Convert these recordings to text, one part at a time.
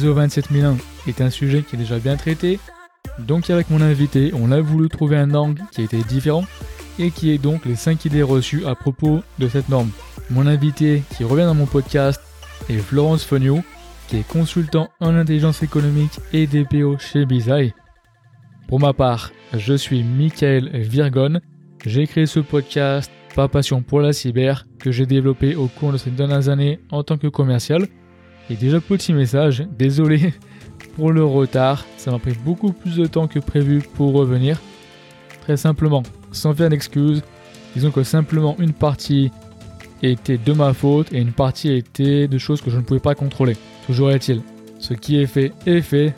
l'ISO 27001 est un sujet qui est déjà bien traité. Donc avec mon invité, on a voulu trouver un angle qui était différent et qui est donc les 5 idées reçues à propos de cette norme. Mon invité qui revient dans mon podcast est Florence Fogno, qui est consultant en intelligence économique et DPO chez Bizai. Pour ma part, je suis Michael Virgon. J'ai créé ce podcast Pas Passion pour la cyber que j'ai développé au cours de ces dernières années en tant que commercial. Et déjà petit message, désolé pour le retard, ça m'a pris beaucoup plus de temps que prévu pour revenir. Très simplement, sans faire d'excuses, disons que simplement une partie était de ma faute et une partie était de choses que je ne pouvais pas contrôler. Toujours est-il, ce qui est fait est fait.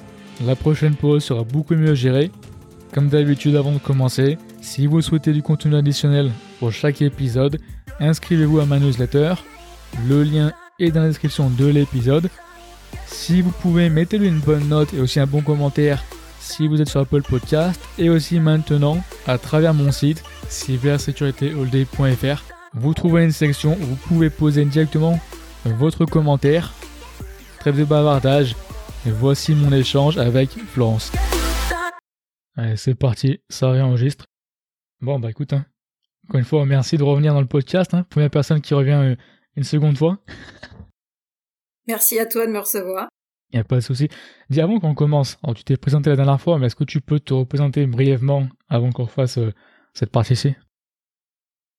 La prochaine pause sera beaucoup mieux gérée. Comme d'habitude avant de commencer, si vous souhaitez du contenu additionnel pour chaque épisode, inscrivez-vous à ma newsletter. Le lien dans la description de l'épisode. Si vous pouvez, mettez-lui une bonne note et aussi un bon commentaire si vous êtes sur Apple Podcast et aussi maintenant à travers mon site cybersécuritéallday.fr. Vous trouverez une section où vous pouvez poser directement votre commentaire. Trêve de bavardage. Et voici mon échange avec Florence. Allez, c'est parti, ça réenregistre. Bon, bah écoute, hein. encore une fois, merci de revenir dans le podcast. Hein. Première personne qui revient euh, une seconde fois. Merci à toi de me recevoir. Il n'y a pas de souci. Dis avant qu'on commence, alors tu t'es présenté la dernière fois, mais est-ce que tu peux te représenter brièvement avant qu'on fasse euh, cette partie-ci?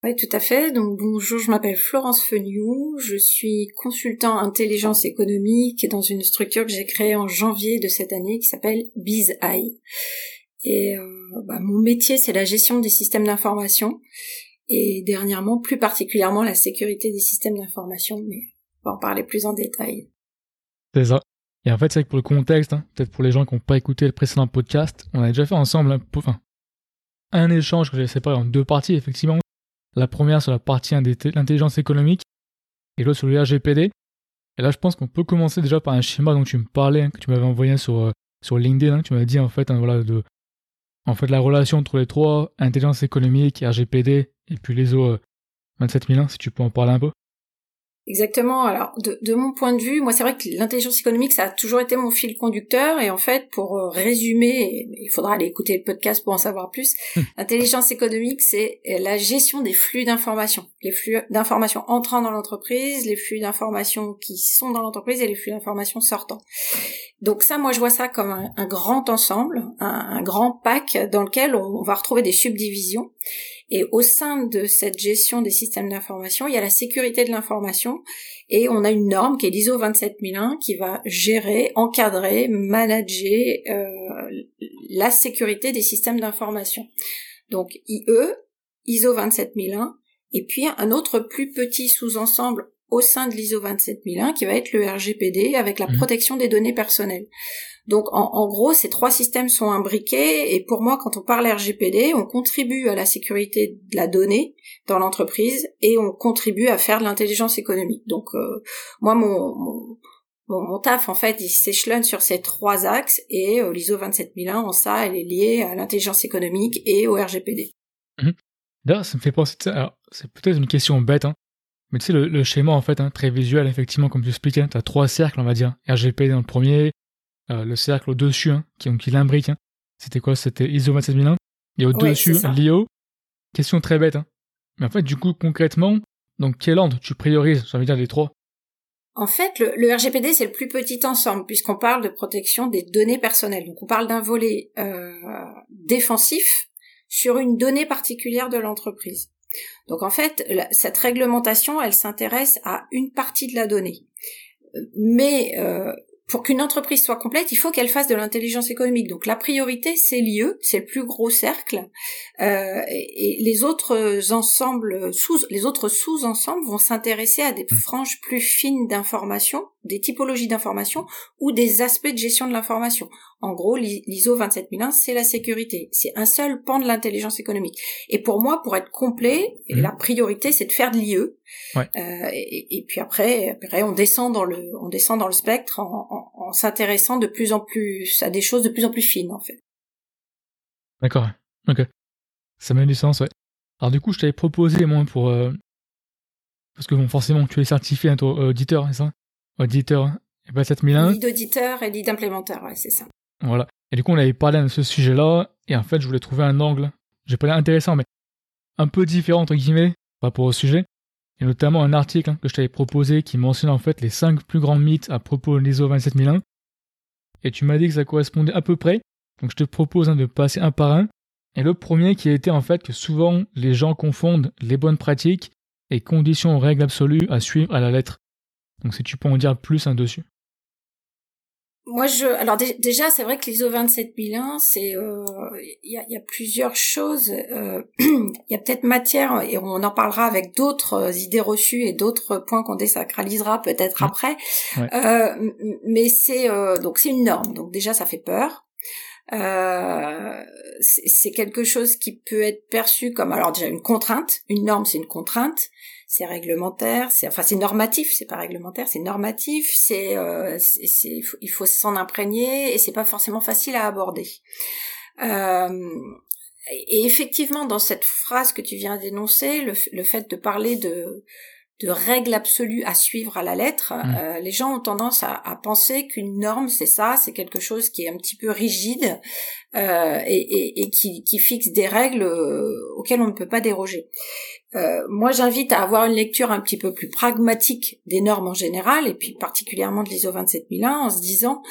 Oui, tout à fait. Donc bonjour, je m'appelle Florence Feniou, je suis consultant intelligence économique dans une structure que j'ai créée en janvier de cette année qui s'appelle BizEye. Et euh, bah, mon métier, c'est la gestion des systèmes d'information et dernièrement, plus particulièrement, la sécurité des systèmes d'information, mais on va en parler plus en détail. C'est ça. Et en fait, c'est que pour le contexte, hein, peut-être pour les gens qui n'ont pas écouté le précédent podcast, on a déjà fait ensemble un échange que j'ai séparé en deux parties, effectivement. La première sur la partie l'intelligence économique et l'autre sur le RGPD. Et là, je pense qu'on peut commencer déjà par un schéma dont tu me parlais, hein, que tu m'avais envoyé sur, euh, sur LinkedIn. Hein, tu m'as dit en fait, voilà, de, en fait, la relation entre les trois, intelligence économique, RGPD et puis les l'ISO 27001, si tu peux en parler un peu. Exactement. Alors, de, de, mon point de vue, moi, c'est vrai que l'intelligence économique, ça a toujours été mon fil conducteur. Et en fait, pour euh, résumer, il faudra aller écouter le podcast pour en savoir plus. Hum. L'intelligence économique, c'est la gestion des flux d'informations, les flux d'informations entrant dans l'entreprise, les flux d'informations qui sont dans l'entreprise et les flux d'informations sortant. Donc ça, moi, je vois ça comme un, grand ensemble, un, un, grand pack dans lequel on va retrouver des subdivisions. Et au sein de cette gestion des systèmes d'information, il y a la sécurité de l'information et on a une norme qui est l'ISO 27001 qui va gérer, encadrer, manager euh, la sécurité des systèmes d'information. Donc IE, ISO 27001 et puis un autre plus petit sous-ensemble au sein de l'ISO 27001 qui va être le RGPD avec la mmh. protection des données personnelles. Donc en, gros, ces trois systèmes sont imbriqués et pour moi, quand on parle RGPD, on contribue à la sécurité de la donnée dans l'entreprise et on contribue à faire de l'intelligence économique. Donc euh, moi, mon, mon, taf, en fait, il s'échelonne sur ces trois axes et euh, l'ISO 27001, en ça, elle est liée à l'intelligence économique et au RGPD. Mmh. D'ailleurs, ça me fait penser, alors c'est peut-être une question bête, hein, mais tu sais, le, schéma, en fait, hein, très visuel, effectivement, comme tu expliquais, tu as trois cercles, on va dire. RGPD dans le premier, euh, le cercle au-dessus, hein, qui, l'imbrique. Hein. C'était quoi? C'était ISO 27001. Et au-dessus, l'IO. Question très bête. Hein. Mais en fait, du coup, concrètement, donc quel ordre tu priorises? Ça veut dire les trois en fait, le, RGPD, c'est le plus petit ensemble, puisqu'on parle de protection des données personnelles. Donc on parle d'un volet euh, défensif sur une donnée particulière de l'entreprise. Donc en fait, cette réglementation, elle s'intéresse à une partie de la donnée. Mais euh, pour qu'une entreprise soit complète, il faut qu'elle fasse de l'intelligence économique. Donc la priorité, c'est l'IE, c'est le plus gros cercle, euh, et, les autres ensembles sous, les autres sous-ensembles vont s'intéresser à des mmh. franges plus fines d'informations, des typologies d'informations ou des aspects de gestion de l'information. En gros, l'ISO 27001, c'est la sécurité. C'est un seul pan de l'intelligence économique. Et pour moi, pour être complet, mmh. la priorité, c'est de faire de l'IE. Euh, et, puis après, après, on descend dans le, on descend dans le spectre en, en, s'intéressant de plus en plus à des choses de plus en plus fines, en fait. D'accord. Ok. Ça met du sens, ouais. Alors du coup, je t'avais proposé, moi, pour... Euh, parce que bon, forcément, tu es certifié, un auditeur, c'est ça? Auditeur Et bah 7001. Lead auditeur et lead implémentaire, ouais, c'est ça. Voilà. Et du coup, on avait parlé de ce sujet-là, et en fait, je voulais trouver un angle, j'ai pas l'air intéressant, mais un peu différent, entre guillemets, par rapport au sujet, et notamment un article hein, que je t'avais proposé qui mentionne en fait les 5 plus grands mythes à propos de l'ISO 27001, et tu m'as dit que ça correspondait à peu près, donc je te propose hein, de passer un par un, et le premier qui a été en fait que souvent les gens confondent les bonnes pratiques et conditions règles absolues à suivre à la lettre. Donc si tu peux en dire plus un dessus. Moi, je, alors déjà, c'est vrai que l'ISO 27001, c'est, euh, il y, a, y, a, plusieurs choses. Euh, il y a peut-être matière, et on en parlera avec d'autres euh, idées reçues et d'autres points qu'on désacralisera peut-être mmh. après. Euh, mais c'est euh, donc c'est une norme. Donc déjà, ça fait peur. c'est quelque chose qui peut être perçu comme alors déjà une contrainte. Une norme, c'est une contrainte c'est réglementaire, c'est enfin c'est normatif, c'est pas réglementaire, c'est normatif, c'est euh, il faut s'en imprégner et c'est pas forcément facile à aborder. Euh, et effectivement, dans cette phrase que tu viens d'énoncer, le, le, fait de parler de de règles absolues à suivre à la lettre, mmh. euh, les gens ont tendance à, à penser qu'une norme, c'est ça, c'est quelque chose qui est un petit peu rigide euh, et, et, et qui, qui, fixe des règles auxquelles on ne peut pas déroger. Euh, moi, j'invite à avoir une lecture un petit peu plus pragmatique des normes en général, et puis particulièrement de l'ISO 27001, en se disant,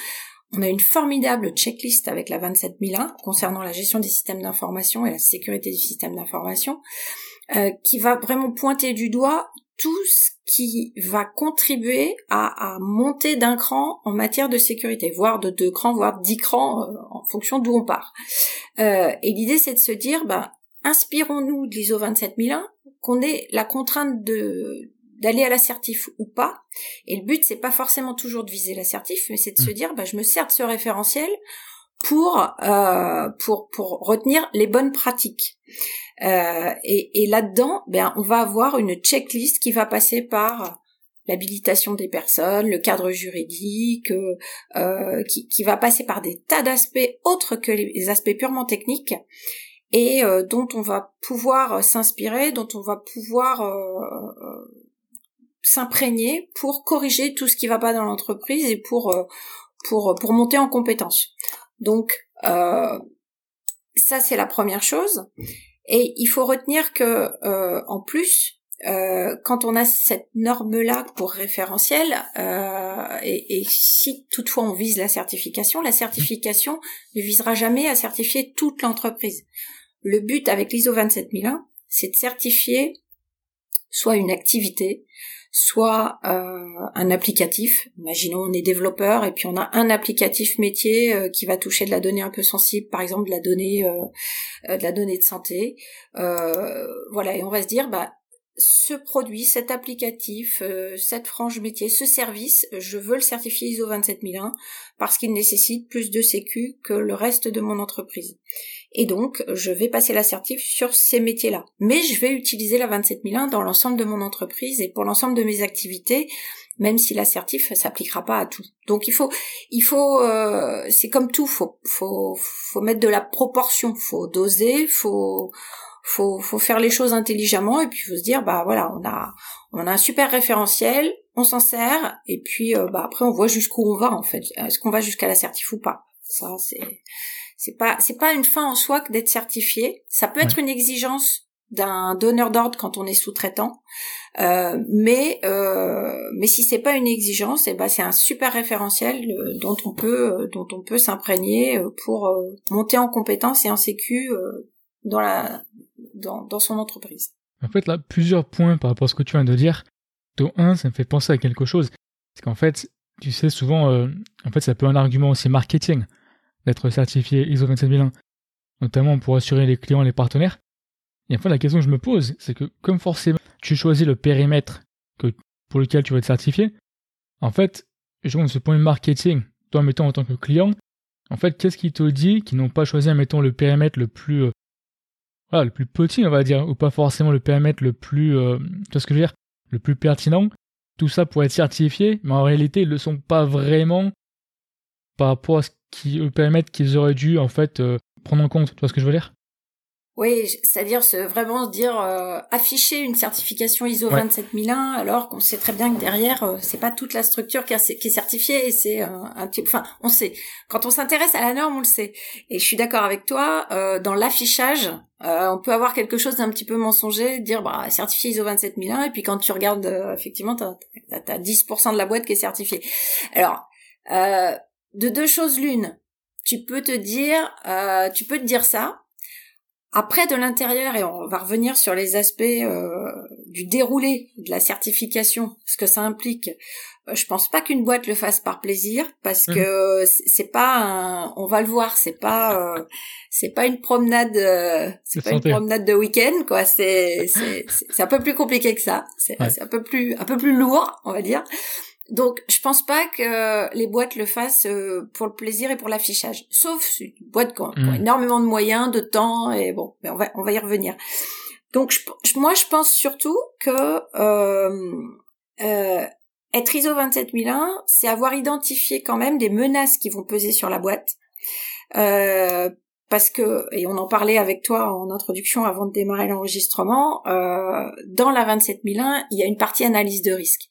on a une formidable checklist avec la 27001 concernant la gestion des systèmes d'information et la sécurité du système d'information, euh, qui va vraiment pointer du doigt tout ce qui va contribuer à, à monter d'un cran en matière de sécurité, voire de deux crans, voire dix crans euh, en fonction d'où on part. Euh, et l'idée, c'est de se dire, bah, inspirons-nous de l'ISO 27001, qu'on ait la contrainte de d'aller à l'assertif ou pas. Et le but, c'est pas forcément toujours de viser l'assertif, mais c'est de se mmh. dire, bah, je me sers de ce référentiel pour euh, pour pour retenir les bonnes pratiques. Euh, et, et là-dedans, ben on va avoir une checklist qui va passer par l'habilitation des personnes, le cadre juridique, euh qui, qui va passer par des tas d'aspects autres que les aspects purement techniques et euh, dont on va pouvoir euh, s'inspirer, dont on va pouvoir euh, s'imprégner pour corriger tout ce qui va pas dans l'entreprise et pour pour pour monter en compétence. Donc ça c'est la première chose. Et il faut retenir que en plus euh, quand on a cette norme-là pour référentiel, euh, et, et, si toutefois on vise la certification, la certification ne visera jamais à certifier toute l'entreprise. Le but avec l'ISO 27001, c'est de certifier soit une activité, soit euh, un applicatif. Imaginons on est développeur et puis on a un applicatif métier euh, qui va toucher de la donnée un peu sensible, par exemple de la donnée euh, de la donnée de santé. voilà et on va se dire bah ce produit, cet applicatif, cette frange métier, ce service, je veux le certifier ISO 27001 parce qu'il nécessite plus de sécu que le reste de mon entreprise. Et donc, je vais passer l'assertif sur ces métiers-là. Mais je vais utiliser la 27001 dans l'ensemble de mon entreprise et pour l'ensemble de mes activités, même si l'assertif s'appliquera pas à tout. Donc il faut, il faut, euh, c'est comme tout, faut, faut, faut mettre de la proportion, faut doser, faut, faut, faut faire les choses intelligemment et puis faut se dire, bah voilà, on a, on a un super référentiel, on s'en sert et puis euh, bah après on voit jusqu'où on va en fait, est-ce qu'on va jusqu'à l'assertif ou pas? Ça c'est c'est pas c'est pas une fin en soi que d'être certifié. Ça peut être une exigence d'un donneur d'ordre quand on est sous-traitant, euh, mais euh, mais si c'est pas une exigence, et eh ben c'est un super référentiel euh, dont on peut euh, dont on peut s'imprégner pour monter en compétence et en sécu dans la dans, dans son entreprise. En fait là plusieurs points par rapport à ce que tu viens de dire. Dont un, ça me fait penser à quelque chose, c'est qu'en fait tu sais souvent en fait ça peut un argument aussi marketing d'être certifié ISO 27001, notamment pour assurer les clients et les partenaires. Et enfin, la question que je me pose, c'est que comme forcément tu choisis le périmètre pour lequel tu vas être certifié, en fait, je de ce point de marketing, toi, mettons, en tant que client, en fait, qu'est-ce qui te dit qu'ils n'ont pas choisi, mettons, le périmètre le plus, euh, voilà, le plus petit, on va dire, ou pas forcément le périmètre le plus, euh, tu vois ce que je veux dire, le plus pertinent, tout ça pour être certifié, mais en réalité, ils le sont pas vraiment par rapport à ce qui, le périmètre qu'ils auraient dû en fait euh, prendre en compte. Tu vois ce que je veux dire? Oui, c'est-à-dire se vraiment dire euh, afficher une certification ISO 27001 alors qu'on sait très bien que derrière euh, c'est pas toute la structure qui, est certifiée et c'est un type enfin on sait. Quand on s'intéresse à la norme on le sait. Et je suis d'accord avec toi euh, dans l'affichage on peut avoir quelque chose d'un petit peu mensonger dire bah certifié ISO 27001 et puis quand tu regardes effectivement t'as as, 10% de la boîte qui est certifiée. Alors de deux choses l'une tu peux te dire tu peux te dire ça après, de l'intérieur, et on va revenir sur les aspects euh, du déroulé de la certification, ce que ça implique. Euh, je pense pas qu'une boîte le fasse par plaisir, parce mmh. que c'est pas, un, on va le voir, c'est pas, euh, c'est pas une promenade, c'est pas une promenade de week-end, quoi. C'est, c'est, un peu plus compliqué que ça. C'est, c'est un peu plus, un peu plus lourd, on va dire. Donc, je pense pas que les boîtes le fassent euh, pour le plaisir et pour l'affichage. Sauf une boîte qui a, mm. énormément de moyens, de temps, et bon, mais on va, on va y revenir. Donc, moi, je pense surtout que euh, euh, être ISO 27001, c'est avoir identifié quand même des menaces qui vont peser sur la boîte. Euh, parce que, et on en parlait avec toi en introduction avant de démarrer l'enregistrement, euh, dans la 27001, il y a une partie analyse de risque.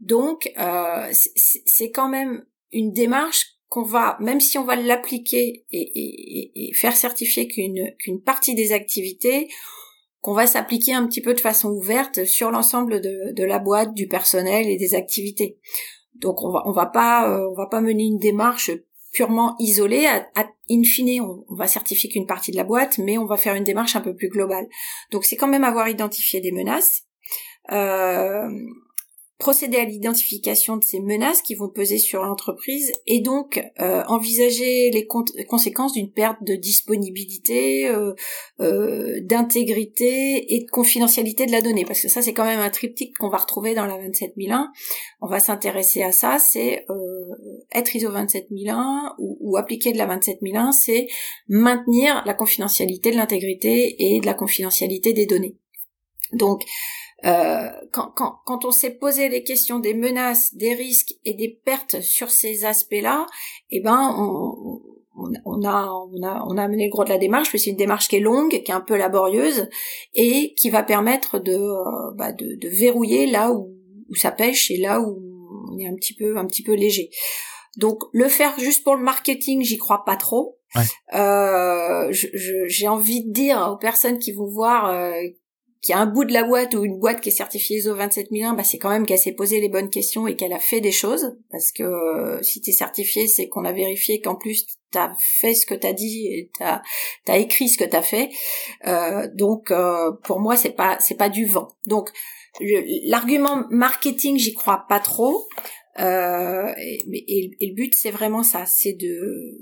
Donc, euh, c'est quand même une démarche qu'on va, même si on va l'appliquer et, faire certifier qu'une partie des activités, qu'on va s'appliquer un petit peu de façon ouverte sur l'ensemble de, la boîte, du personnel et des activités. Donc on va va pas euh, on va pas mener une démarche purement isolée. À, in fine, on, on va certifier qu'une partie de la boîte, mais on va faire une démarche un peu plus globale. Donc c'est quand même avoir identifié des menaces. Euh, procéder à l'identification de ces menaces qui vont peser sur l'entreprise et donc euh, envisager les conséquences d'une perte de disponibilité, euh, euh, d'intégrité et de confidentialité de la donnée. Parce que ça, c'est quand même un triptyque qu'on va retrouver dans la 27001. On va s'intéresser à ça, c'est être ISO 27001 ou, ou appliquer de la 27001, c'est maintenir la confidentialité de l'intégrité et de la confidentialité des données. Donc, euh, quand, quand, quand, on s'est posé les questions des menaces, des risques et des pertes sur ces aspects-là, eh ben on, on, a, on, a, on a amené le gros de la démarche, mais c'est une démarche qui est longue, qui est un peu laborieuse et qui va permettre de, euh, bah de, de, verrouiller là où, où ça pêche et là où on est un petit peu, un petit peu léger. Donc le faire juste pour le marketing, j'y crois pas trop. Euh, j'ai envie de dire aux personnes qui vont voir, euh, qu'il y a un bout de la boîte ou une boîte qui est certifiée ISO 27001, bah c'est quand même qu'elle s'est posé les bonnes questions et qu'elle a fait des choses. Parce que euh, si tu es certifié, c'est qu'on a vérifié qu'en plus tu as fait ce que tu as dit et tu as, écrit ce que tu as fait. Euh, donc euh, pour moi, c'est pas c'est pas du vent. Donc l'argument marketing, j'y crois pas trop. Et, et, le but, c'est vraiment ça, c'est de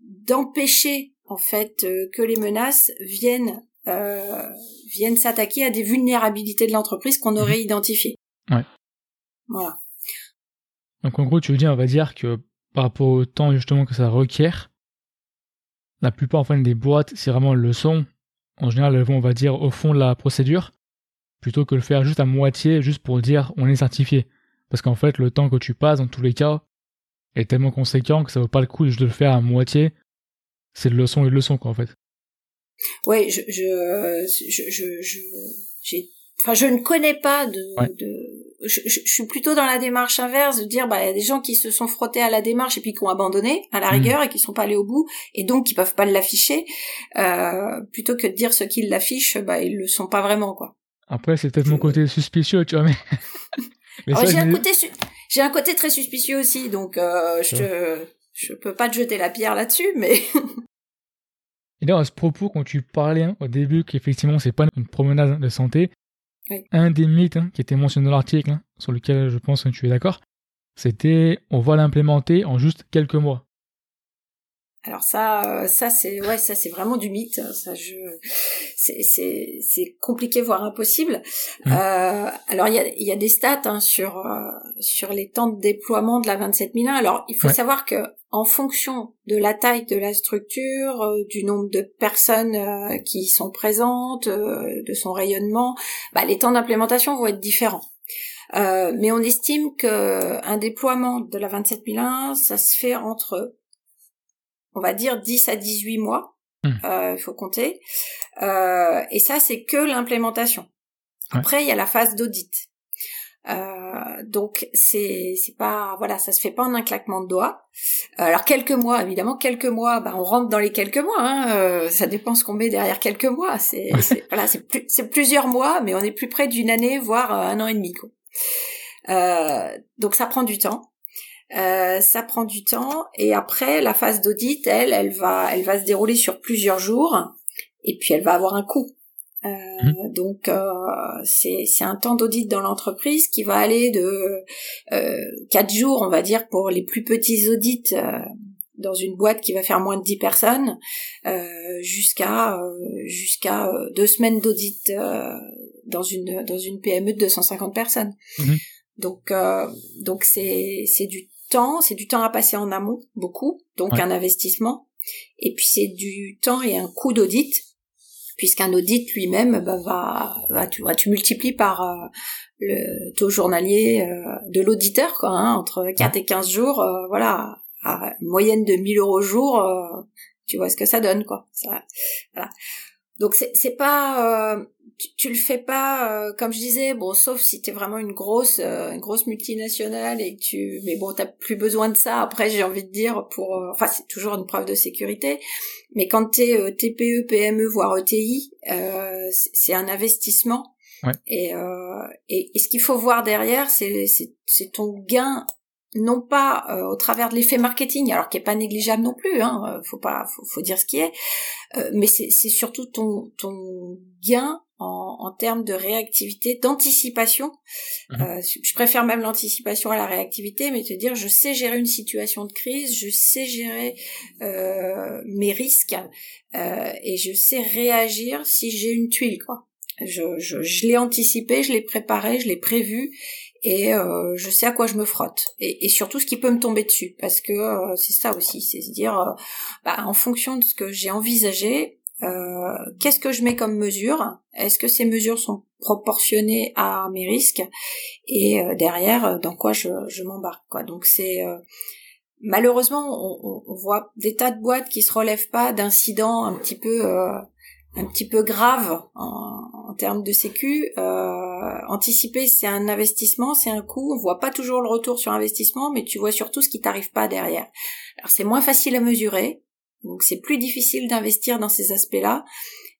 d'empêcher en fait que les menaces viennent euh, viennent s'attaquer à des vulnérabilités de l'entreprise qu'on aurait mhm. identifiées. Ouais. Voilà. Donc en gros, tu veux dire, on va dire que par rapport au temps justement que ça requiert, la plupart enfin des boîtes, c'est vraiment le son. En général, elles vont, on va dire, au fond de la procédure, plutôt que le faire juste à moitié, juste pour dire on est certifié. Parce qu'en fait, le temps que tu passes, dans tous les cas, est tellement conséquent que ça vaut pas le coup juste de le faire à moitié. C'est de leçon et de leçon, quoi, en fait. Ouais, je, je, je, je, j'ai, enfin, je ne connais pas de, de je, je, suis plutôt dans la démarche inverse de dire, bah, il y a des gens qui se sont frottés à la démarche et puis qui ont abandonné à la hmm. rigueur et qui sont pas allés au bout et donc qui peuvent pas l'afficher, euh, plutôt que de dire ceux qui l'affichent, bah, ils le sont pas vraiment, quoi. Après, c'est peut-être mon côté suspicieux, tu vois, mais. j'ai un côté, j'ai un côté très suspicieux aussi, donc euh, je, je peux pas te jeter la pierre là-dessus, mais. Et là, à ce propos, quand tu parlais hein, au début qu'effectivement c'est pas une promenade de santé, un des mythes hein, qui était mentionné dans l'article, hein, sur lequel je pense que tu es d'accord, c'était on va l'implémenter en juste quelques mois. Alors ça, euh, ça c'est ouais, ça c'est vraiment du mythe. Ça, je, c'est c'est c'est compliqué voire impossible. Mmh. Euh, alors il y a il y a des stats hein, sur euh, sur les temps de déploiement de la 27001. Alors il faut savoir que en fonction de la taille de la structure, euh, du nombre de personnes euh, qui sont présentes, de son rayonnement, bah, les temps d'implémentation vont être différents. mais on estime que un déploiement de la 27001, ça se fait entre on va dire 10 à 18 mois. il mmh. faut compter. et ça, c'est que l'implémentation. Après, il y a la phase d'audit. Euh, donc c'est c'est pas voilà ça se fait pas en un claquement de doigts. Alors quelques mois évidemment quelques mois bah on rentre dans les quelques mois hein, euh, ça dépend ce qu'on met derrière quelques mois c'est voilà c'est c'est plusieurs mois mais on est plus près d'une année voire euh, un an et demi quoi. Euh, donc ça prend du temps. Euh, ça prend du temps et après la phase d'audit elle elle va elle va se dérouler sur plusieurs jours et puis elle va avoir un coût euh, donc euh, c'est un temps d'audit dans l'entreprise qui va aller de euh, 4 jours, on va dire, pour les plus petits audits dans une boîte qui va faire moins de 10 personnes, jusqu'à jusqu'à deux semaines d'audit dans une dans une PME de 250 personnes. Mhm. Donc donc c'est c'est du temps, c'est du temps à passer en amont, beaucoup, donc un investissement. Et puis c'est du temps et un coût d'audit puisqu'un audit lui-même bah, va, va, tu vois, tu multiplies par euh, le taux journalier euh, de l'auditeur, quoi, hein, entre 4 et 15 jours, euh, voilà, à une moyenne de 1000 euros au jour, tu vois ce que ça donne, quoi. Ça, voilà. Donc c'est c'est pas tu, tu, le fais pas euh, comme je disais bon sauf si t'es vraiment une grosse euh, une grosse multinationale et que tu mais bon t'as plus besoin de ça. Après j'ai envie de dire pour euh, enfin c'est toujours une preuve de sécurité. Mais quand t'es TPE PME voire ETI c'est un investissement. Et, et, et ce qu'il faut voir derrière c'est c'est ton gain non pas euh, au travers de l'effet marketing, alors qui est pas négligeable non plus, hein, euh, faut pas, faut, faut dire ce qui est, euh, mais c'est surtout ton ton gain en, en termes de réactivité, d'anticipation. Mhm. je préfère même l'anticipation à la réactivité, mais te dire je sais gérer une situation de crise, je sais gérer mes risques et je sais réagir si j'ai une tuile quoi. Je, je, je l'ai anticipé, je l'ai préparé, je l'ai prévu et euh, je sais à quoi je me frotte. Et, et, surtout ce qui peut me tomber dessus. Parce que euh, c'est ça aussi c'est se dire euh, bah, en fonction de ce que j'ai envisagé qu'est-ce que je mets comme mesure? Est-ce que ces mesures sont proportionnées à mes risques? Et derrière dans quoi je, je m'embarque quoi. Donc c'est malheureusement on, on, voit des tas de boîtes qui se relèvent pas d'incidents un petit peu un petit peu grave en, en termes de sécu. Euh, anticiper, c'est un investissement, c'est un coût. On voit pas toujours le retour sur investissement, mais tu vois surtout ce qui t'arrive pas derrière. Alors c'est moins facile à mesurer, donc c'est plus difficile d'investir dans ces aspects-là.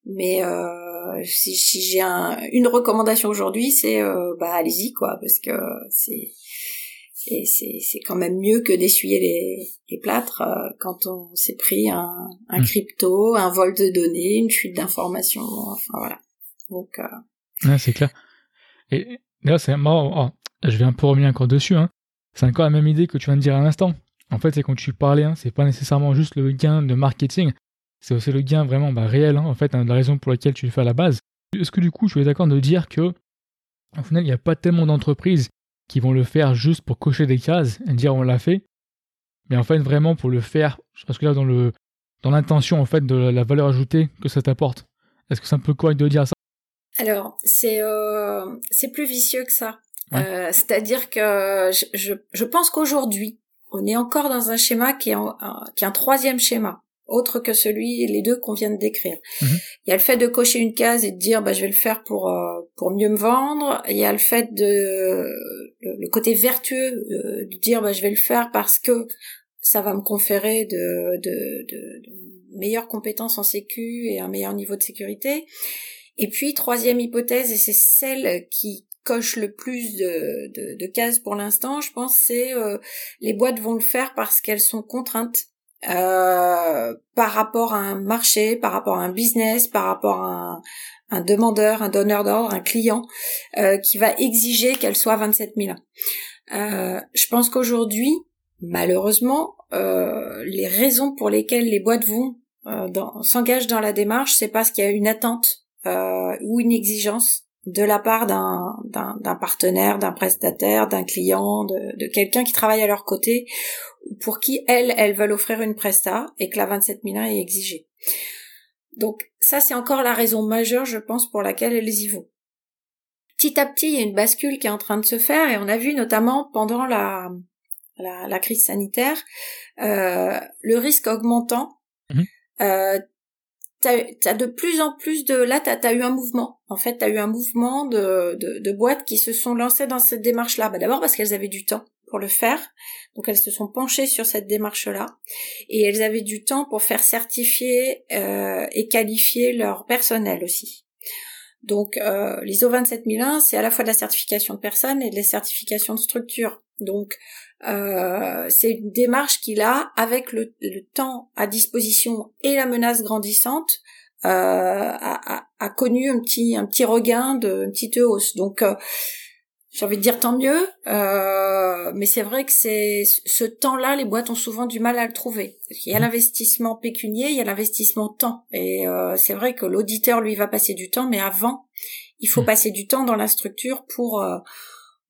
Mais euh, si, si j'ai un, une recommandation aujourd'hui, c'est euh, bah allez-y quoi, parce que c'est et c'est quand même mieux que d'essuyer les, les plâtres euh, quand on s'est pris un, un hmm. crypto, un vol de données, une fuite d'informations, enfin voilà. Donc euh... ouais, c'est clair. Et là c'est marrant, oh, je vais un peu revenir encore dessus hein. C'est encore la même idée que tu viens de dire à l'instant. En fait, c'est quand tu parlais, hein, c'est pas nécessairement juste le gain de marketing, c'est aussi le gain vraiment bah, réel, hein, en fait, hein, la raison pour laquelle tu le fais à la base. Est-ce que du coup, je suis d'accord de dire que, au final, il n'y a pas tellement d'entreprises qui vont le faire juste pour cocher des cases et dire on l'a fait, mais en fait vraiment pour le faire, parce que là dans le dans l'intention en fait de la valeur ajoutée que ça t'apporte. Est-ce que c'est un peu correct de dire ça? Alors c'est euh, c'est plus vicieux que ça. Euh, C'est-à-dire que je, je, je pense qu'aujourd'hui on est encore dans un schéma qui est, en, qui est un troisième schéma autre que celui les deux qu'on vient de décrire. Mhm. Il y a le fait de cocher une case et de dire bah je vais le faire pour euh, pour mieux me vendre. Il y a le fait de le, côté vertueux euh, de dire bah je vais le faire parce que ça va me conférer de, de, de, meilleures compétences en sécu et un meilleur niveau de sécurité. Et puis troisième hypothèse et c'est celle qui coche le plus de, de, de cases pour l'instant, je pense, c'est euh, les boîtes vont le faire parce qu'elles sont contraintes euh, par rapport à un marché, par rapport à un business, par rapport à un, demandeur, un donneur d'ordre, un client euh, qui va exiger qu'elle soit 27 000. Euh, je pense qu'aujourd'hui, malheureusement, euh, les raisons pour lesquelles les boîtes vont s'engagent dans la démarche, c'est parce qu'il y a une attente ou une exigence de la part d'un partenaire, d'un prestataire, d'un client, de, de quelqu'un qui travaille à leur côté pour qui elles, elles veulent offrir une presta et que la 27 001 est exigée. Donc ça, c'est encore la raison majeure, je pense, pour laquelle elles y vont. Petit à petit, il y a une bascule qui est en train de se faire et on a vu notamment pendant la, la, crise sanitaire euh, le risque augmentant. Mmh. Euh, t'as as de plus en plus de là t'as as eu un mouvement en fait t'as eu un mouvement de, de, de boîtes qui se sont lancées dans cette démarche là bah, d'abord parce qu'elles avaient du temps pour le faire donc elles se sont penchées sur cette démarche là et elles avaient du temps pour faire certifier euh, et qualifier leur personnel aussi. Donc euh, l'ISO 27001 c'est à la fois de la certification de personnes et de la certification de structure. Donc euh, c'est une démarche qu'il a avec le, temps à disposition et la menace grandissante euh, a, a, connu un petit un petit regain de une petite hausse. Donc euh, j'ai envie de dire tant mieux, euh, mais c'est vrai que c'est ce temps-là, les boîtes ont souvent du mal à le trouver. Il y a mmh. l'investissement pécunier, il y a l'investissement temps, et euh, c'est vrai que l'auditeur lui va passer du temps, mais avant, il faut mmh. passer du temps dans la structure pour euh,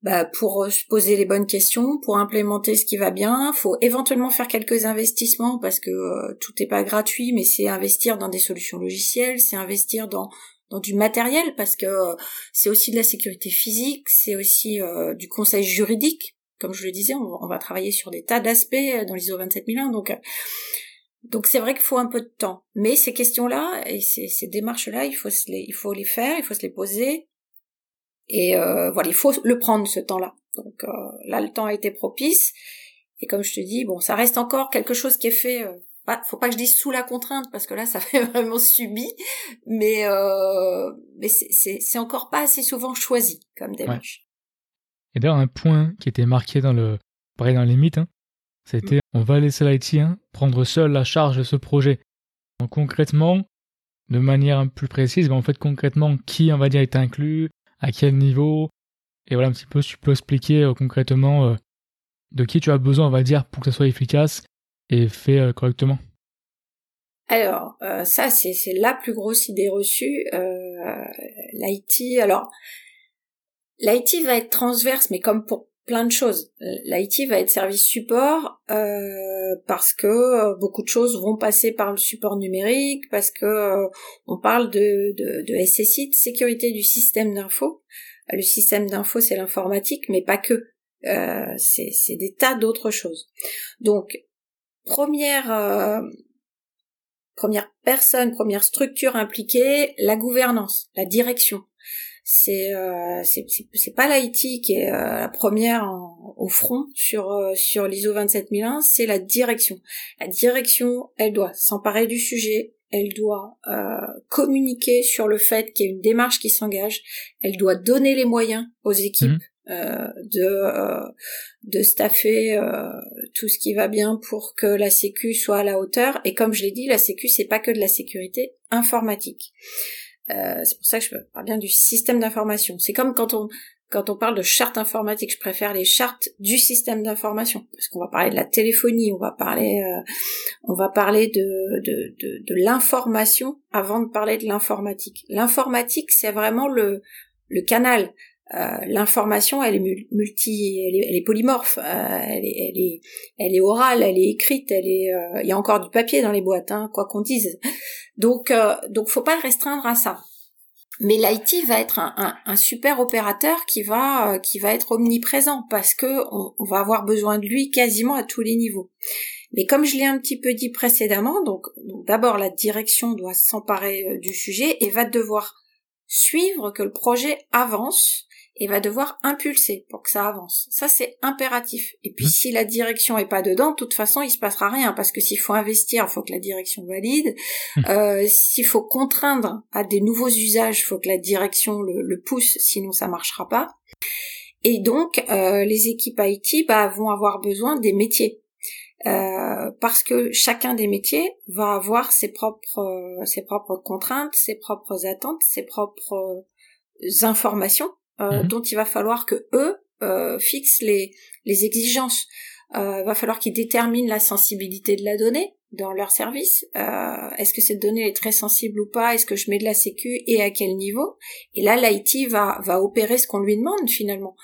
bah, pour euh, se poser les bonnes questions, pour implémenter ce qui va bien. Faut éventuellement faire quelques investissements parce que euh, tout n'est pas gratuit, mais c'est investir dans des solutions logicielles, c'est investir dans dans du matériel parce que euh, c'est aussi de la sécurité physique, c'est aussi du conseil juridique. Comme je le disais, on, va travailler sur des tas d'aspects dans l'ISO 27001, donc donc c'est vrai qu'il faut un peu de temps. Mais ces questions-là et ces, ces démarches-là, il faut les, il faut les faire, il faut se les poser et euh, voilà, il faut le prendre ce temps-là. Donc euh, là, le temps a été propice. Et comme je te dis, bon, ça reste encore quelque chose qui est fait. Bah, faut pas que je dise sous la contrainte parce que là, ça fait vraiment subi. Mais euh, mais c'est encore pas assez souvent choisi comme démarche. Et d'ailleurs, un point qui était marqué dans le pareil dans les mythes, hein, c'était on va laisser l'IT hein, prendre seul la charge de ce projet. Donc concrètement, de manière un peu plus précise, ben, en fait concrètement qui on va dire est inclus, à quel niveau, et voilà un petit peu, si tu peux expliquer euh, concrètement euh, de qui tu as besoin, on va dire, pour que ça soit efficace et fait euh, correctement. Alors, ça, c'est, la plus grosse idée reçue. L'IT, alors, l'IT va être transverse, mais comme pour plein de choses. L'IT va être service support euh, parce que euh, beaucoup de choses vont passer par le support numérique, parce que euh, on parle de, de, de SSI, de sécurité du système d'info. Le système d'info, c'est l'informatique, mais pas que. c'est des tas d'autres choses. Donc, première première personne, première structure impliquée, la gouvernance, la direction c'est euh, c'est pas l'IT qui est euh, la première au front sur euh, sur l'ISO 27001, c'est la direction. La direction, elle doit s'emparer du sujet, elle doit euh, communiquer sur le fait qu'il y a une démarche qui s'engage, elle doit donner les moyens aux équipes mmh. Euh, de euh, de staffer tout ce qui va bien pour que la sécu soit à la hauteur et comme je l'ai dit la sécu c'est pas que de la sécurité informatique euh, c'est pour ça que je parle bien du système d'information. C'est comme quand on quand on parle de charte informatique, je préfère les chartes du système d'information parce qu'on va parler de la téléphonie, on va parler euh, on va parler de de, de, de l'information avant de parler de l'informatique. L'informatique, c'est vraiment le le canal. Euh, l'information, elle est multi, elle est, polymorphe, euh, elle, est, elle, est, elle est orale, elle est écrite, elle est, euh, il y a encore du papier dans les boîtes, hein, quoi qu'on dise. Donc, donc, faut pas le restreindre à ça. Mais l'IT va être un, un, super opérateur qui va, qui va être omniprésent parce que on, va avoir besoin de lui quasiment à tous les niveaux. Mais comme je l'ai un petit peu dit précédemment, donc d'abord la direction doit s'emparer du sujet et va devoir suivre que le projet avance et va devoir impulser pour que ça avance. Ça, c'est impératif. Et puis, mmh. si la direction est pas dedans, de toute façon, il se passera rien, parce que s'il faut investir, il faut que la direction valide. Mmh. Euh, s'il faut contraindre à des nouveaux usages, il faut que la direction le, pousse, sinon ça marchera pas. Et donc, euh, les équipes IT bah, vont avoir besoin des métiers. Euh, parce que chacun des métiers va avoir ses propres ses propres contraintes, ses propres attentes, ses propres informations euh, mhm. dont il va falloir que eux euh, fixent les, les exigences. Euh, va falloir qu'ils déterminent la sensibilité de la donnée dans leur service. Euh, est-ce que cette donnée est très sensible ou pas? Est-ce que je mets de la sécu et à quel niveau? Et là, l'IT va va opérer ce qu'on lui demande finalement.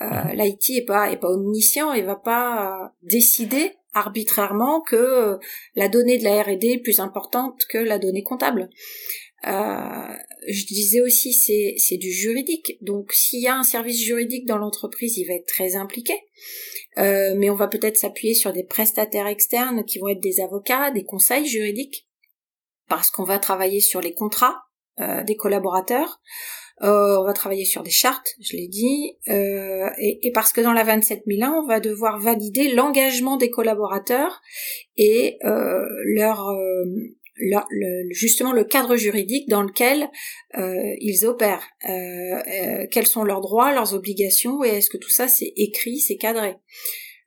Euh, mhm. L'IT est pas est pas omniscient et va pas décider arbitrairement que la donnée de la R&D est plus importante que la donnée comptable. Euh, je disais aussi c'est c'est du juridique. Donc s'il y a un service juridique dans l'entreprise, il va être très impliqué. Euh, mais on va peut-être s'appuyer sur des prestataires externes qui vont être des avocats, des conseils juridiques. parce qu'on va travailler sur les contrats des collaborateurs, euh, on va travailler sur des chartes, je l'ai dit, euh, et, parce que dans la 27001, on va devoir valider l'engagement des collaborateurs et euh, leur, justement le cadre juridique dans lequel ils opèrent, quels sont leurs droits, leurs obligations, et est-ce que tout ça c'est écrit, c'est cadré.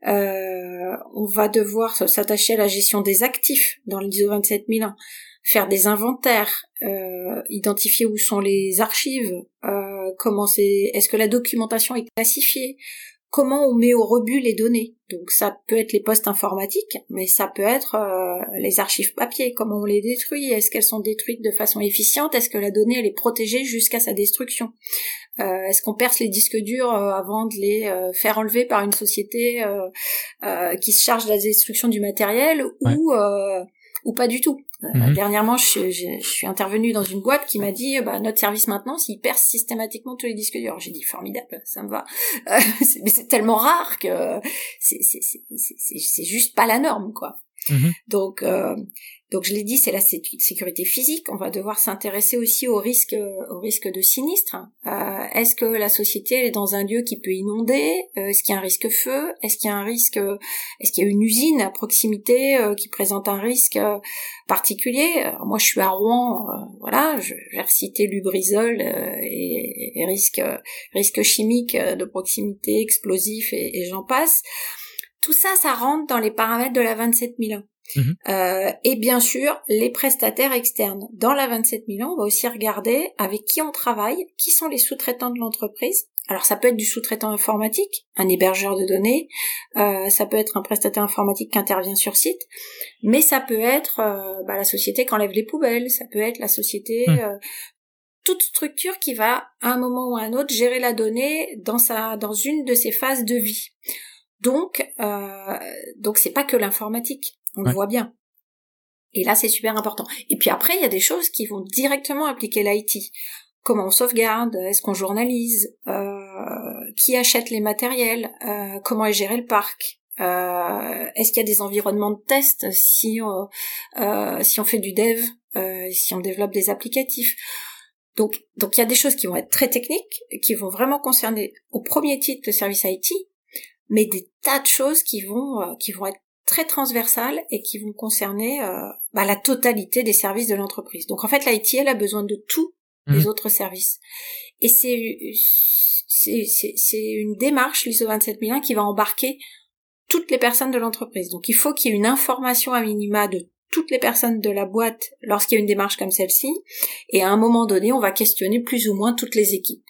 on va devoir s'attacher à la gestion des actifs dans l'ISO 27001 faire des inventaires, euh, identifier où sont les archives, euh, comment c'est, est-ce que la documentation est classifiée, comment on met au rebut les données. Donc ça peut être les postes informatiques, mais ça peut être euh, les archives papier, comment on les détruit, est-ce qu'elles sont détruites de façon efficiente, est-ce que la donnée elle est protégée jusqu'à sa destruction. Euh, est-ce qu'on perce les disques durs euh, avant de les faire enlever par une société qui se charge de la destruction du matériel ou ou pas du tout. Euh, mhm. Dernièrement, je, suis intervenue dans une boîte qui m'a dit bah, notre service maintenance, il perce systématiquement tous les disques durs. J'ai dit formidable, ça me va. Euh, mais c'est tellement rare que c'est juste pas la norme, quoi. Mhm. Donc, euh, donc je l'ai dit, c'est la sécurité physique. On va devoir s'intéresser aussi au risque, au risque de sinistre. Euh, est-ce que la société est dans un lieu qui peut inonder? Euh, Est-ce qu'il y a un risque feu? Est-ce qu'il y a un risque Est-ce qu'il y a une usine à proximité euh, qui présente un risque particulier? Moi, je suis à Rouen. voilà, je vais reciter Lubrizol et, et, risque, risque chimique de proximité, explosif et, et j'en passe. Tout ça, ça rentre dans les paramètres de la 27001. Mhm. Euh, et bien sûr, les prestataires externes. Dans la 27001, on va aussi regarder avec qui on travaille, qui sont les sous-traitants de l'entreprise. Alors ça peut être du sous-traitant informatique, un hébergeur de données, euh, ça peut être un prestataire informatique qui intervient sur site, mais ça peut être euh, bah, la société qui enlève les poubelles, ça peut être la société, mhm. toute structure qui va à un moment ou à un autre gérer la donnée dans sa dans une de ses phases de vie. Donc donc c'est pas que l'informatique. On le voit bien. Et là, c'est super important. Et puis après, il y a des choses qui vont directement appliquer l'IT. Comment on sauvegarde Est-ce qu'on journalise euh, Qui achète les matériels euh, Comment est géré le parc euh, Est-ce qu'il y a des environnements de test si on, si on fait du dev, si on développe des applicatifs donc, donc il y a des choses qui vont être très techniques, qui vont vraiment concerner au premier titre le service IT, mais des tas de choses qui vont qui vont être très transversales et qui vont concerner euh, bah, la totalité des services de l'entreprise. Donc en fait, l'IT, elle a besoin de tous les mmh. autres services. Et c'est c'est une démarche, l'ISO 27001, qui va embarquer toutes les personnes de l'entreprise. Donc il faut qu'il y ait une information à minima de toutes les personnes de la boîte lorsqu'il y a une démarche comme celle-ci. Et à un moment donné, on va questionner plus ou moins toutes les équipes.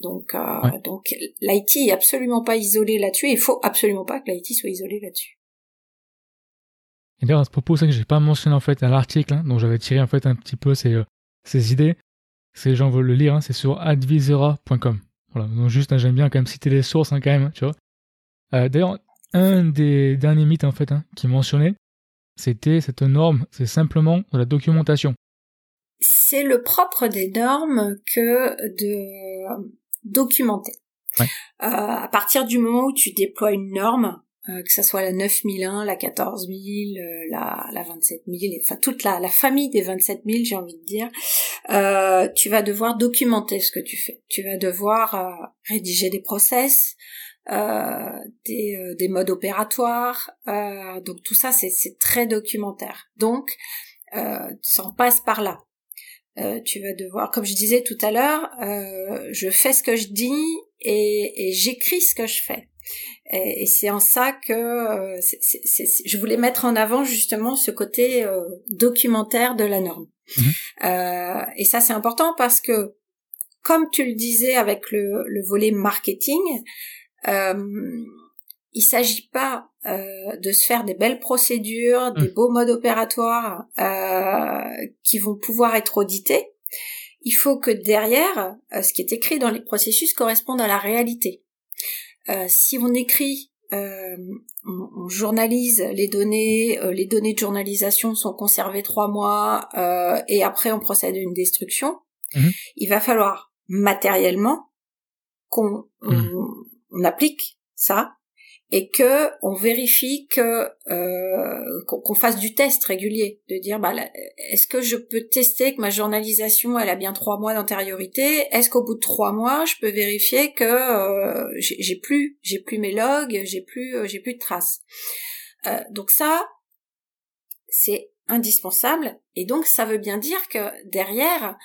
Donc, euh, donc l'IT est absolument pas isolé là-dessus. Il faut absolument pas que l'IT soit isolé là-dessus. Et d'ailleurs, à ce propos, c'est que j'ai pas mentionné en fait à l'article, hein, dont j'avais tiré en fait un petit peu ces, euh, ces idées. Si les gens veulent le lire, hein, c'est sur advisera.com. Voilà, donc juste, hein, j'aime bien quand même citer les sources quand même, tu vois. Euh, d'ailleurs, un des derniers mythes en fait qui mentionnait, c'était cette norme, c'est simplement de la documentation. C'est le propre des normes que de documenter. Ouais. Euh, à partir du moment où tu déploies une norme, euh, que ça soit la 9001, la 14000, euh, la, la 27000, enfin toute la, la famille des 27000, j'ai envie de dire, euh, tu vas devoir documenter ce que tu fais. Tu vas devoir euh, rédiger des process, des, des, modes opératoires, donc tout ça c'est très documentaire. Donc ça en passe par là. Tu vas devoir, comme je disais tout à l'heure, je fais ce que je dis et, et j'écris ce que je fais. Et, c'est en ça que euh, je voulais mettre en avant justement ce côté euh, documentaire de la norme. Euh, et ça c'est important parce que, comme tu le disais avec le, le volet marketing, euh, il s'agit pas euh, de se faire des belles procédures, des mhm. beaux modes opératoires qui vont pouvoir être audités. Il faut que derrière, ce qui est écrit dans les processus corresponde à la réalité. Euh, si on écrit, euh, on, journalise les données, euh, les données de journalisation sont conservées trois mois et après on procède à une destruction, mhm. il va falloir matériellement qu'on mhm. on, applique ça et que on vérifie que euh, qu'on fasse du test régulier, de dire bah est-ce que je peux tester que ma journalisation elle a bien trois mois d'antériorité? Est-ce qu'au bout de trois mois je peux vérifier que euh, j'ai plus j'ai plus mes logs, j'ai plus euh, j'ai plus de traces? Euh, donc ça c'est indispensable et donc ça veut bien dire que derrière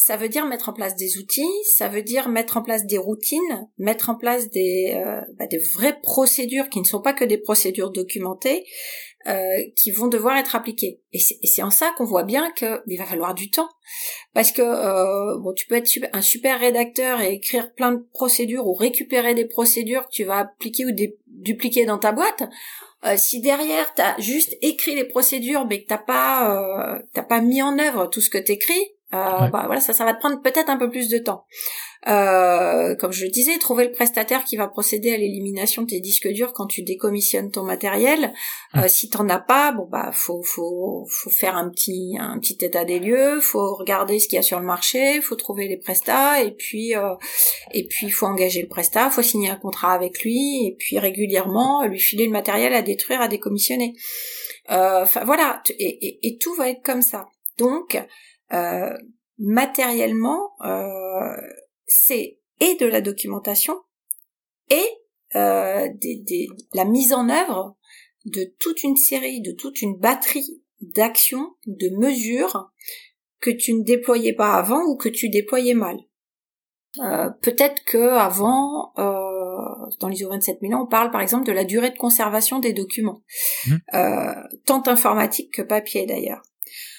ça veut dire mettre en place des outils, ça veut dire mettre en place des routines, mettre en place des, euh, bah, des vraies procédures qui ne sont pas que des procédures documentées, euh, qui vont devoir être appliquées. Et c'est en ça qu'on voit bien qu'il va falloir du temps, parce que euh, bon, tu peux être un super rédacteur et écrire plein de procédures ou récupérer des procédures que tu vas appliquer ou dupliquer dans ta boîte. Euh, si derrière t'as juste écrit les procédures mais que t'as pas euh, t'as pas mis en œuvre tout ce que t'écris, euh, bah voilà, ça, ça va te prendre peut-être un peu plus de temps. Euh, comme je le disais, trouver le prestataire qui va procéder à l'élimination de tes disques durs quand tu décommissionnes ton matériel. Euh, si t'en as pas, bon bah faut faut faut faire un petit un petit état des lieux, faut regarder ce qu'il y a sur le marché, faut trouver les prestats et puis euh, et puis il faut engager le prestat, faut signer un contrat avec lui et puis régulièrement lui filer le matériel à détruire, à décommissionner. Euh, enfin voilà, et, et, et tout va être comme ça. Donc euh, matériellement, euh, c'est et de la documentation et euh, des, la mise en œuvre de toute une série, de toute une batterie d'actions, de mesures que tu ne déployais pas avant ou que tu déployais mal. Euh, peut-être que avant, euh, dans l'ISO 27000, on parle par exemple de la durée de conservation des documents, mmh. euh, tant informatique que papier d'ailleurs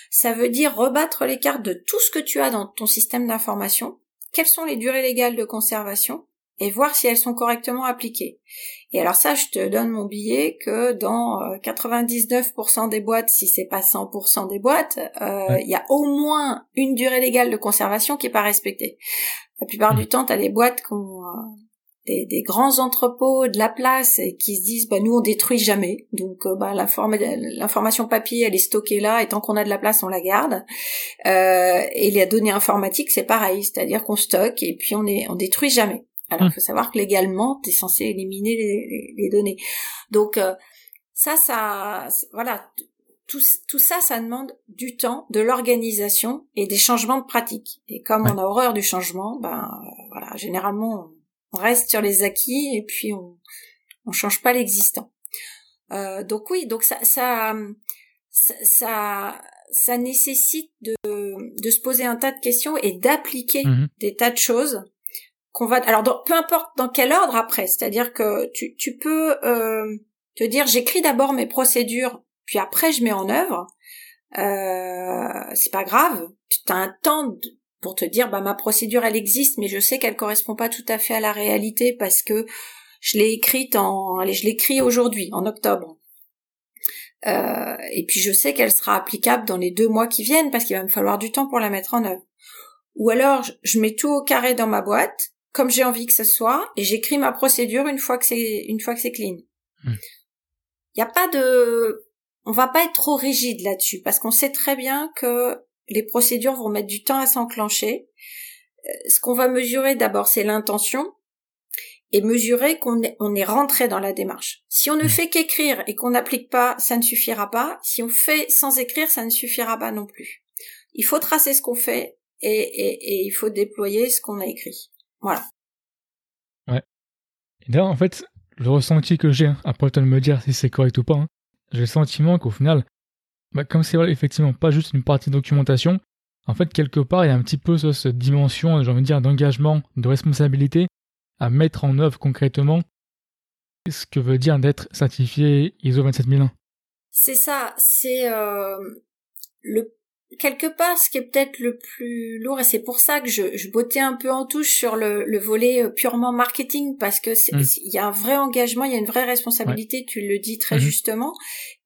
ça veut dire rebattre les cartes de tout ce que tu as dans ton système d'information, quelles sont les durées légales de conservation, et voir si elles sont correctement appliquées. Et alors ça, je te donne mon billet que dans 99% euh, des boîtes, si c'est pas 100% des boîtes, euh, il y a au moins une durée légale de conservation qui est pas respectée. La plupart du temps, tu as les boîtes qui ont euh, des, grands entrepôts de la place et qui se disent bah nous on détruit jamais. Donc euh, bah, l'information papier elle est stockée là et tant qu'on a de la place on la garde. Euh, et les données informatiques c'est pareil. C'est-à-dire qu'on stocke et puis on est on détruit jamais. Alors il mmh. faut savoir que légalement tu es censé éliminer les, données. Donc euh, ça ça voilà tout, tout, ça, ça demande du temps, de l'organisation et des changements de pratique. Et comme on a horreur du changement, ben voilà, généralement on reste sur les acquis et puis on on change pas l'existant. Euh, donc oui, donc ça ça ça ça, nécessite de de se poser un tas de questions et d'appliquer mhm. des tas de choses qu'on va alors peu importe dans quel ordre après, c'est-à-dire que tu tu peux euh, te dire j'écris d'abord mes procédures puis après je mets en œuvre. Euh, c'est pas grave, tu as un temps de, pour te dire bah ma procédure elle existe mais je sais qu'elle correspond pas tout à fait à la réalité parce que je l'ai écrite en allez je l'écris aujourd'hui en octobre. Euh, et puis je sais qu'elle sera applicable dans les deux mois qui viennent parce qu'il va me falloir du temps pour la mettre en œuvre. Ou alors je mets tout au carré dans ma boîte comme j'ai envie que ce soit et j'écris ma procédure une fois que c'est une fois que c'est clean. Il hmm. n'y a pas de on va pas être trop rigide là-dessus parce qu'on sait très bien que les procédures vont mettre du temps à s'enclencher. Euh, ce qu'on va mesurer d'abord, c'est l'intention et mesurer qu'on est, on est rentré dans la démarche. Si on ne mmh. fait qu'écrire et qu'on n'applique pas, ça ne suffira pas. Si on fait sans écrire, ça ne suffira pas non plus. Il faut tracer ce qu'on fait et, et, il faut déployer ce qu'on a écrit. Voilà. Ouais. Et là, en fait, le ressenti que j'ai, après me dire si c'est correct ou pas, hein, j'ai le sentiment qu'au final, bah, comme c'est effectivement pas juste une partie de documentation, en fait, quelque part, il y a un petit peu cette dimension, j'ai envie de dire, d'engagement, de responsabilité à mettre en œuvre concrètement ce que veut dire d'être certifié ISO 27001. C'est ça, c'est euh, le quelque part, ce qui est peut-être le plus lourd, et c'est pour ça que je, je bottais un peu en touche sur le, le volet euh, purement marketing, parce que mm. il y a un vrai engagement, il y a une vraie responsabilité, tu le dis très mm-hmm. justement,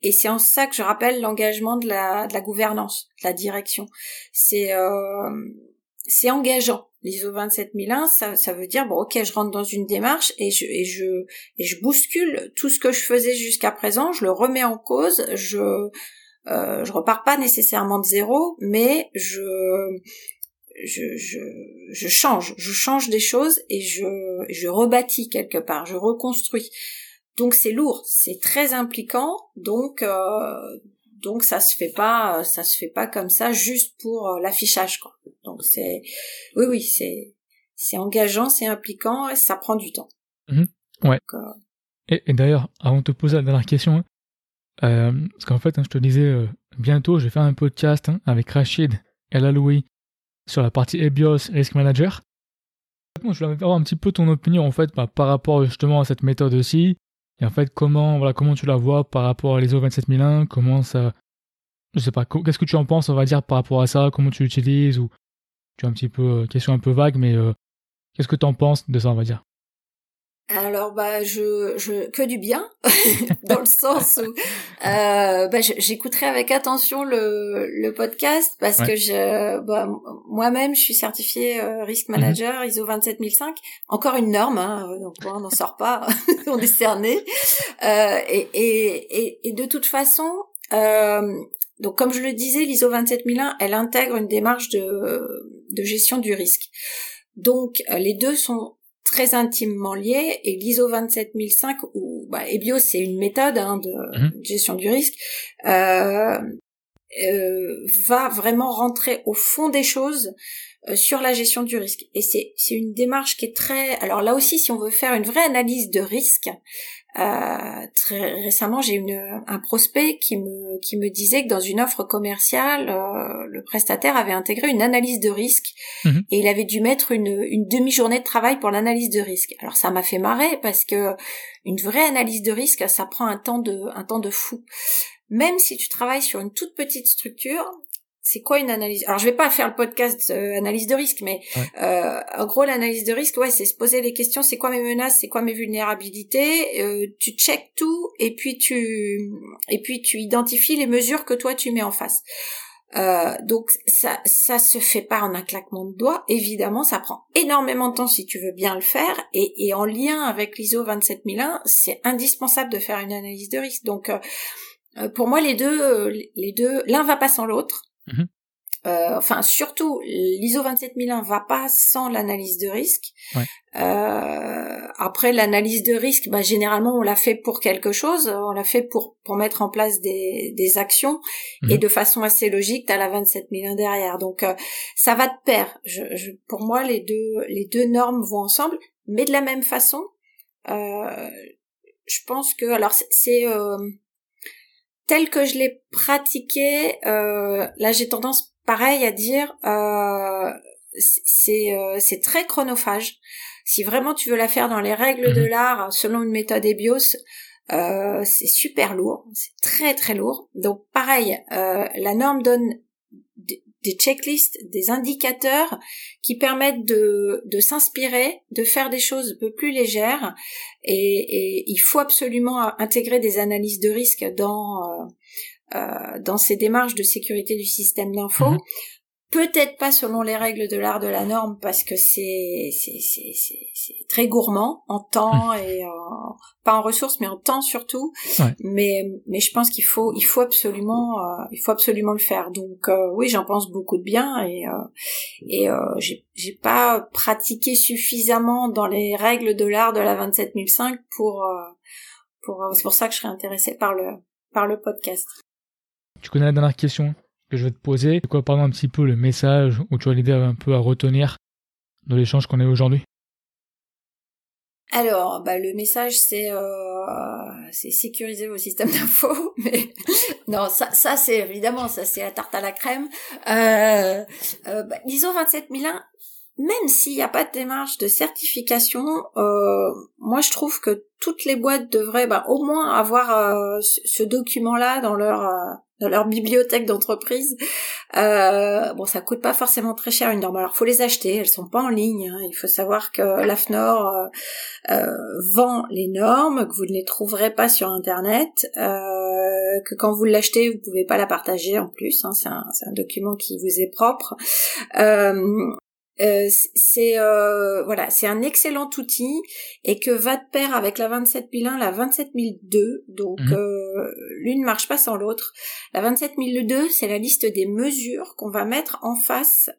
et c'est en ça que je rappelle l'engagement de la, de la gouvernance, de la direction. C'est euh, c'est engageant. L'ISO 27001, ça, ça veut dire bon, ok, je rentre dans une démarche et je et je et je bouscule tout ce que je faisais jusqu'à présent, je le remets en cause, je euh, je repars pas nécessairement de zéro, mais je, je, je, je change, je change des choses et je, je rebâtis quelque part, je reconstruis. donc c'est lourd, c'est très impliquant, donc donc ça se fait pas, ça se fait pas comme ça juste pour l'affichage quoi. Donc c'est, oui oui c'est c'est engageant, c'est impliquant et ça prend du temps. Mhm. ouais. et, d'ailleurs, avant de te poser la dernière question, hein, euh, parce qu'en fait, hein, je te disais, euh, bientôt, je vais faire un podcast hein, avec Rachid et Louis sur la partie EBIOS Risk Manager. Moi, je voulais avoir un petit peu ton opinion en fait bah, par rapport justement à cette méthode aussi. Et en fait, comment voilà comment tu la vois par rapport à l'ISO 27001 Comment ça Je sais pas. Qu'est-ce que tu en penses On va dire par rapport à ça? Comment tu l'utilises? Ou tu as un petit peu euh, question un peu vague, mais Qu'est-ce que tu en penses de ça, on va dire? Alors bah je je que du bien dans le sens où euh, bah, j'écouterai avec attention le le podcast parce que je bah, moi-même je suis certifiée euh, risk mhm. manager ISO 27005 encore une norme hein, donc on n'en sort pas on est cerné. Euh, et, et, et de toute façon euh, donc comme je le disais l'ISO 27001 elle intègre une démarche de de gestion du risque. Donc euh, les deux sont très intimement liés et l'ISO 27005 ou bah, EBIOS c'est une méthode hein, de mhm. gestion du risque euh, euh, va vraiment rentrer au fond des choses euh, sur la gestion du risque et c'est c'est une démarche qui est très alors là aussi si on veut faire une vraie analyse de risque euh, très récemment, j'ai une un prospect qui me qui me disait que dans une offre commerciale, euh, le prestataire avait intégré une analyse de risque mhm. et il avait dû mettre une, une demi-journée de travail pour l'analyse de risque. Alors ça m'a fait marrer parce que une vraie analyse de risque, ça prend un temps de un temps de fou. Même si tu travailles sur une toute petite structure, c'est quoi une analyse? Alors je vais pas faire le podcast euh, analyse de risque, mais euh, en gros l'analyse de risque, ouais, c'est se poser les questions. C'est quoi mes menaces? C'est quoi mes vulnérabilités? Euh, Tu check tout et puis tu et puis tu identifies les mesures que toi tu mets en face. Euh, donc ça ça se fait pas en un claquement de doigts. Évidemment, ça prend énormément de temps si tu veux bien le faire. Et, et en lien avec l'ISO 27001, c'est indispensable de faire une analyse de risque. Donc euh, pour moi, les deux, les deux, l'un va pas sans l'autre. Mhm. Euh, enfin, surtout, l'ISO 27001 va pas sans l'analyse de risque. Euh, après, l'analyse de risque, bah, généralement, on l'a fait pour quelque chose. On l'a fait pour pour mettre en place des, des actions mhm. et de façon assez logique, t'as la 27001 derrière. Donc, euh, ça va de pair. Je, je, pour moi, les deux les deux normes vont ensemble, mais de la même façon. Euh, je pense que alors c'est tel que je l'ai pratiqué, euh, là j'ai tendance pareil à dire euh, c'est euh, c'est très chronophage. Si vraiment tu veux la faire dans les règles de mhm. l'art selon une méthode EBIOS, euh, c'est super lourd, c'est très très lourd. Donc pareil, euh, la norme donne des checklists, des indicateurs qui permettent de, de s'inspirer, de faire des choses un peu plus légères. Et, il faut absolument intégrer des analyses de risque dans euh, euh, dans ces démarches de sécurité du système d'info. Mhm. Peut-être pas selon les règles de l'art de la norme parce que c'est c'est c'est très gourmand en temps et pas en ressources mais en temps surtout. Mais mais je pense qu'il faut il faut absolument euh, il faut absolument le faire. Donc euh, oui j'en pense beaucoup de bien et euh, et j'ai j'ai pas pratiqué suffisamment dans les règles de l'art de la 27005 pour pour c'est pour ça que je serais intéressée par le par le podcast. Tu connais la dernière question? Que je vais te poser. C'est quoi, pardon, un petit peu le message où tu as l'idée un peu à retenir de l'échange qu'on a aujourd'hui alors, bah, le message c'est euh, c'est sécuriser vos systèmes d'info, mais non, ça, ça c'est évidemment ça c'est la tarte à la crème. Euh, euh, bah, l'ISO 27001, même s'il n'y a pas de démarche de certification, euh, moi je trouve que toutes les boîtes devraient bah, au moins avoir euh, ce document-là dans leur euh, dans leur bibliothèque d'entreprise. Euh, bon, ça coûte pas forcément très cher une norme. Alors, faut les acheter. Elles sont pas en ligne. Hein. Il faut savoir que l'AFNOR euh, euh, vend les normes, que vous ne les trouverez pas sur Internet, que quand vous l'achetez, vous pouvez pas la partager en plus. Hein. C'est un, un, document qui vous est propre. Euh, c'est euh, voilà, c'est un excellent outil et que va de pair avec la 27001, la 27002. Donc mhm. euh, l'une marche pas sans l'autre. La 27002, c'est la liste des mesures qu'on va mettre en face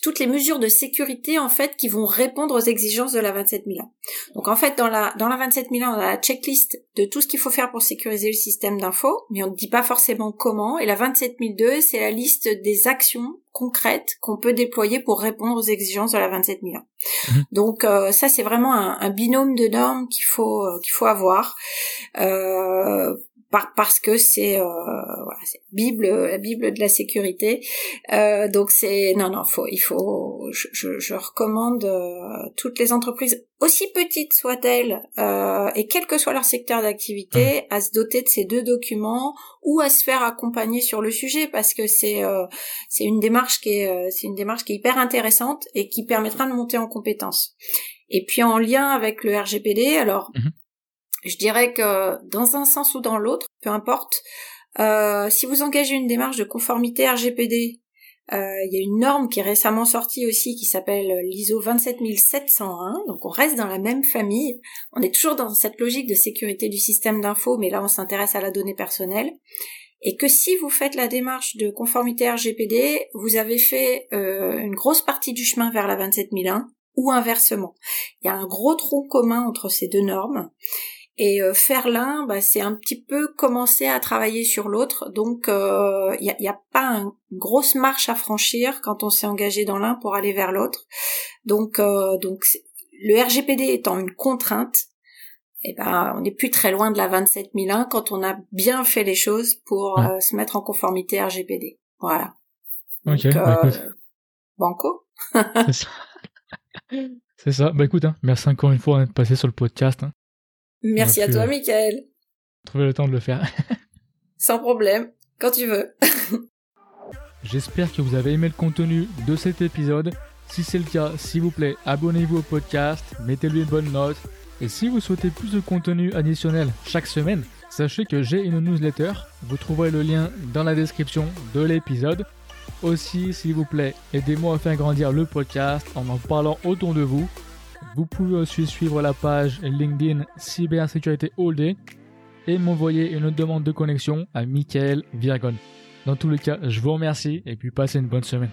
toutes les mesures de sécurité en fait qui vont répondre aux exigences de la 27001. Donc en fait dans la dans la 27001 on a la checklist de tout ce qu'il faut faire pour sécuriser le système d'info, mais on ne dit pas forcément comment. Et la 27002 c'est la liste des actions concrètes qu'on peut déployer pour répondre aux exigences de la 27001. Mhm. Donc euh, ça c'est vraiment un, un, binôme de normes qu'il faut euh, qu'il faut avoir. Euh, parce que c'est euh, voilà, Bible, la Bible de la sécurité. Euh, donc c'est non non, faut il faut je, je, je recommande euh, toutes les entreprises aussi petites soient-elles euh, et quel que soit leur secteur d'activité mmh. à se doter de ces deux documents ou à se faire accompagner sur le sujet parce que c'est euh, c'est une démarche qui est euh, c'est une démarche qui est hyper intéressante et qui permettra de monter en compétences. Et puis en lien avec le RGPD, alors mmh je dirais que dans un sens ou dans l'autre, peu importe, euh, si vous engagez une démarche de conformité RGPD, euh, il y a une norme qui est récemment sortie aussi qui s'appelle l'ISO 27701, donc on reste dans la même famille, on est toujours dans cette logique de sécurité du système d'info, mais là on s'intéresse à la donnée personnelle, et que si vous faites la démarche de conformité RGPD, vous avez fait euh, une grosse partie du chemin vers la 27001, ou inversement. Il y a un gros tronc commun entre ces deux normes, et euh, faire l'un, bah, c'est un petit peu commencer à travailler sur l'autre. Donc, il euh, n'y a, y a, pas une grosse marche à franchir quand on s'est engagé dans l'un pour aller vers l'autre. Donc, euh, donc le RGPD étant une contrainte, eh ben, on n'est plus très loin de la 27001 quand on a bien fait les choses pour se mettre en conformité RGPD. Voilà. Ok. Bah, banco. c'est ça. C'est ça. Bah écoute, hein, merci encore une fois d'être passé sur le podcast. Hein. Merci à toi, Michael. Trouver le temps de le faire. Sans problème, quand tu veux. J'espère que vous avez aimé le contenu de cet épisode. Si c'est le cas, s'il vous plaît, abonnez-vous au podcast, mettez-lui une bonne note. Et si vous souhaitez plus de contenu additionnel chaque semaine, sachez que j'ai une newsletter. Vous trouverez le lien dans la description de l'épisode. Aussi, s'il vous plaît, aidez-moi à faire grandir le podcast en en parlant autour de vous. Vous pouvez aussi suivre la page LinkedIn Cybersécurité All Day et m'envoyer une demande de connexion à Michael Virgon. Dans tous les cas, je vous remercie et puis passez une bonne semaine.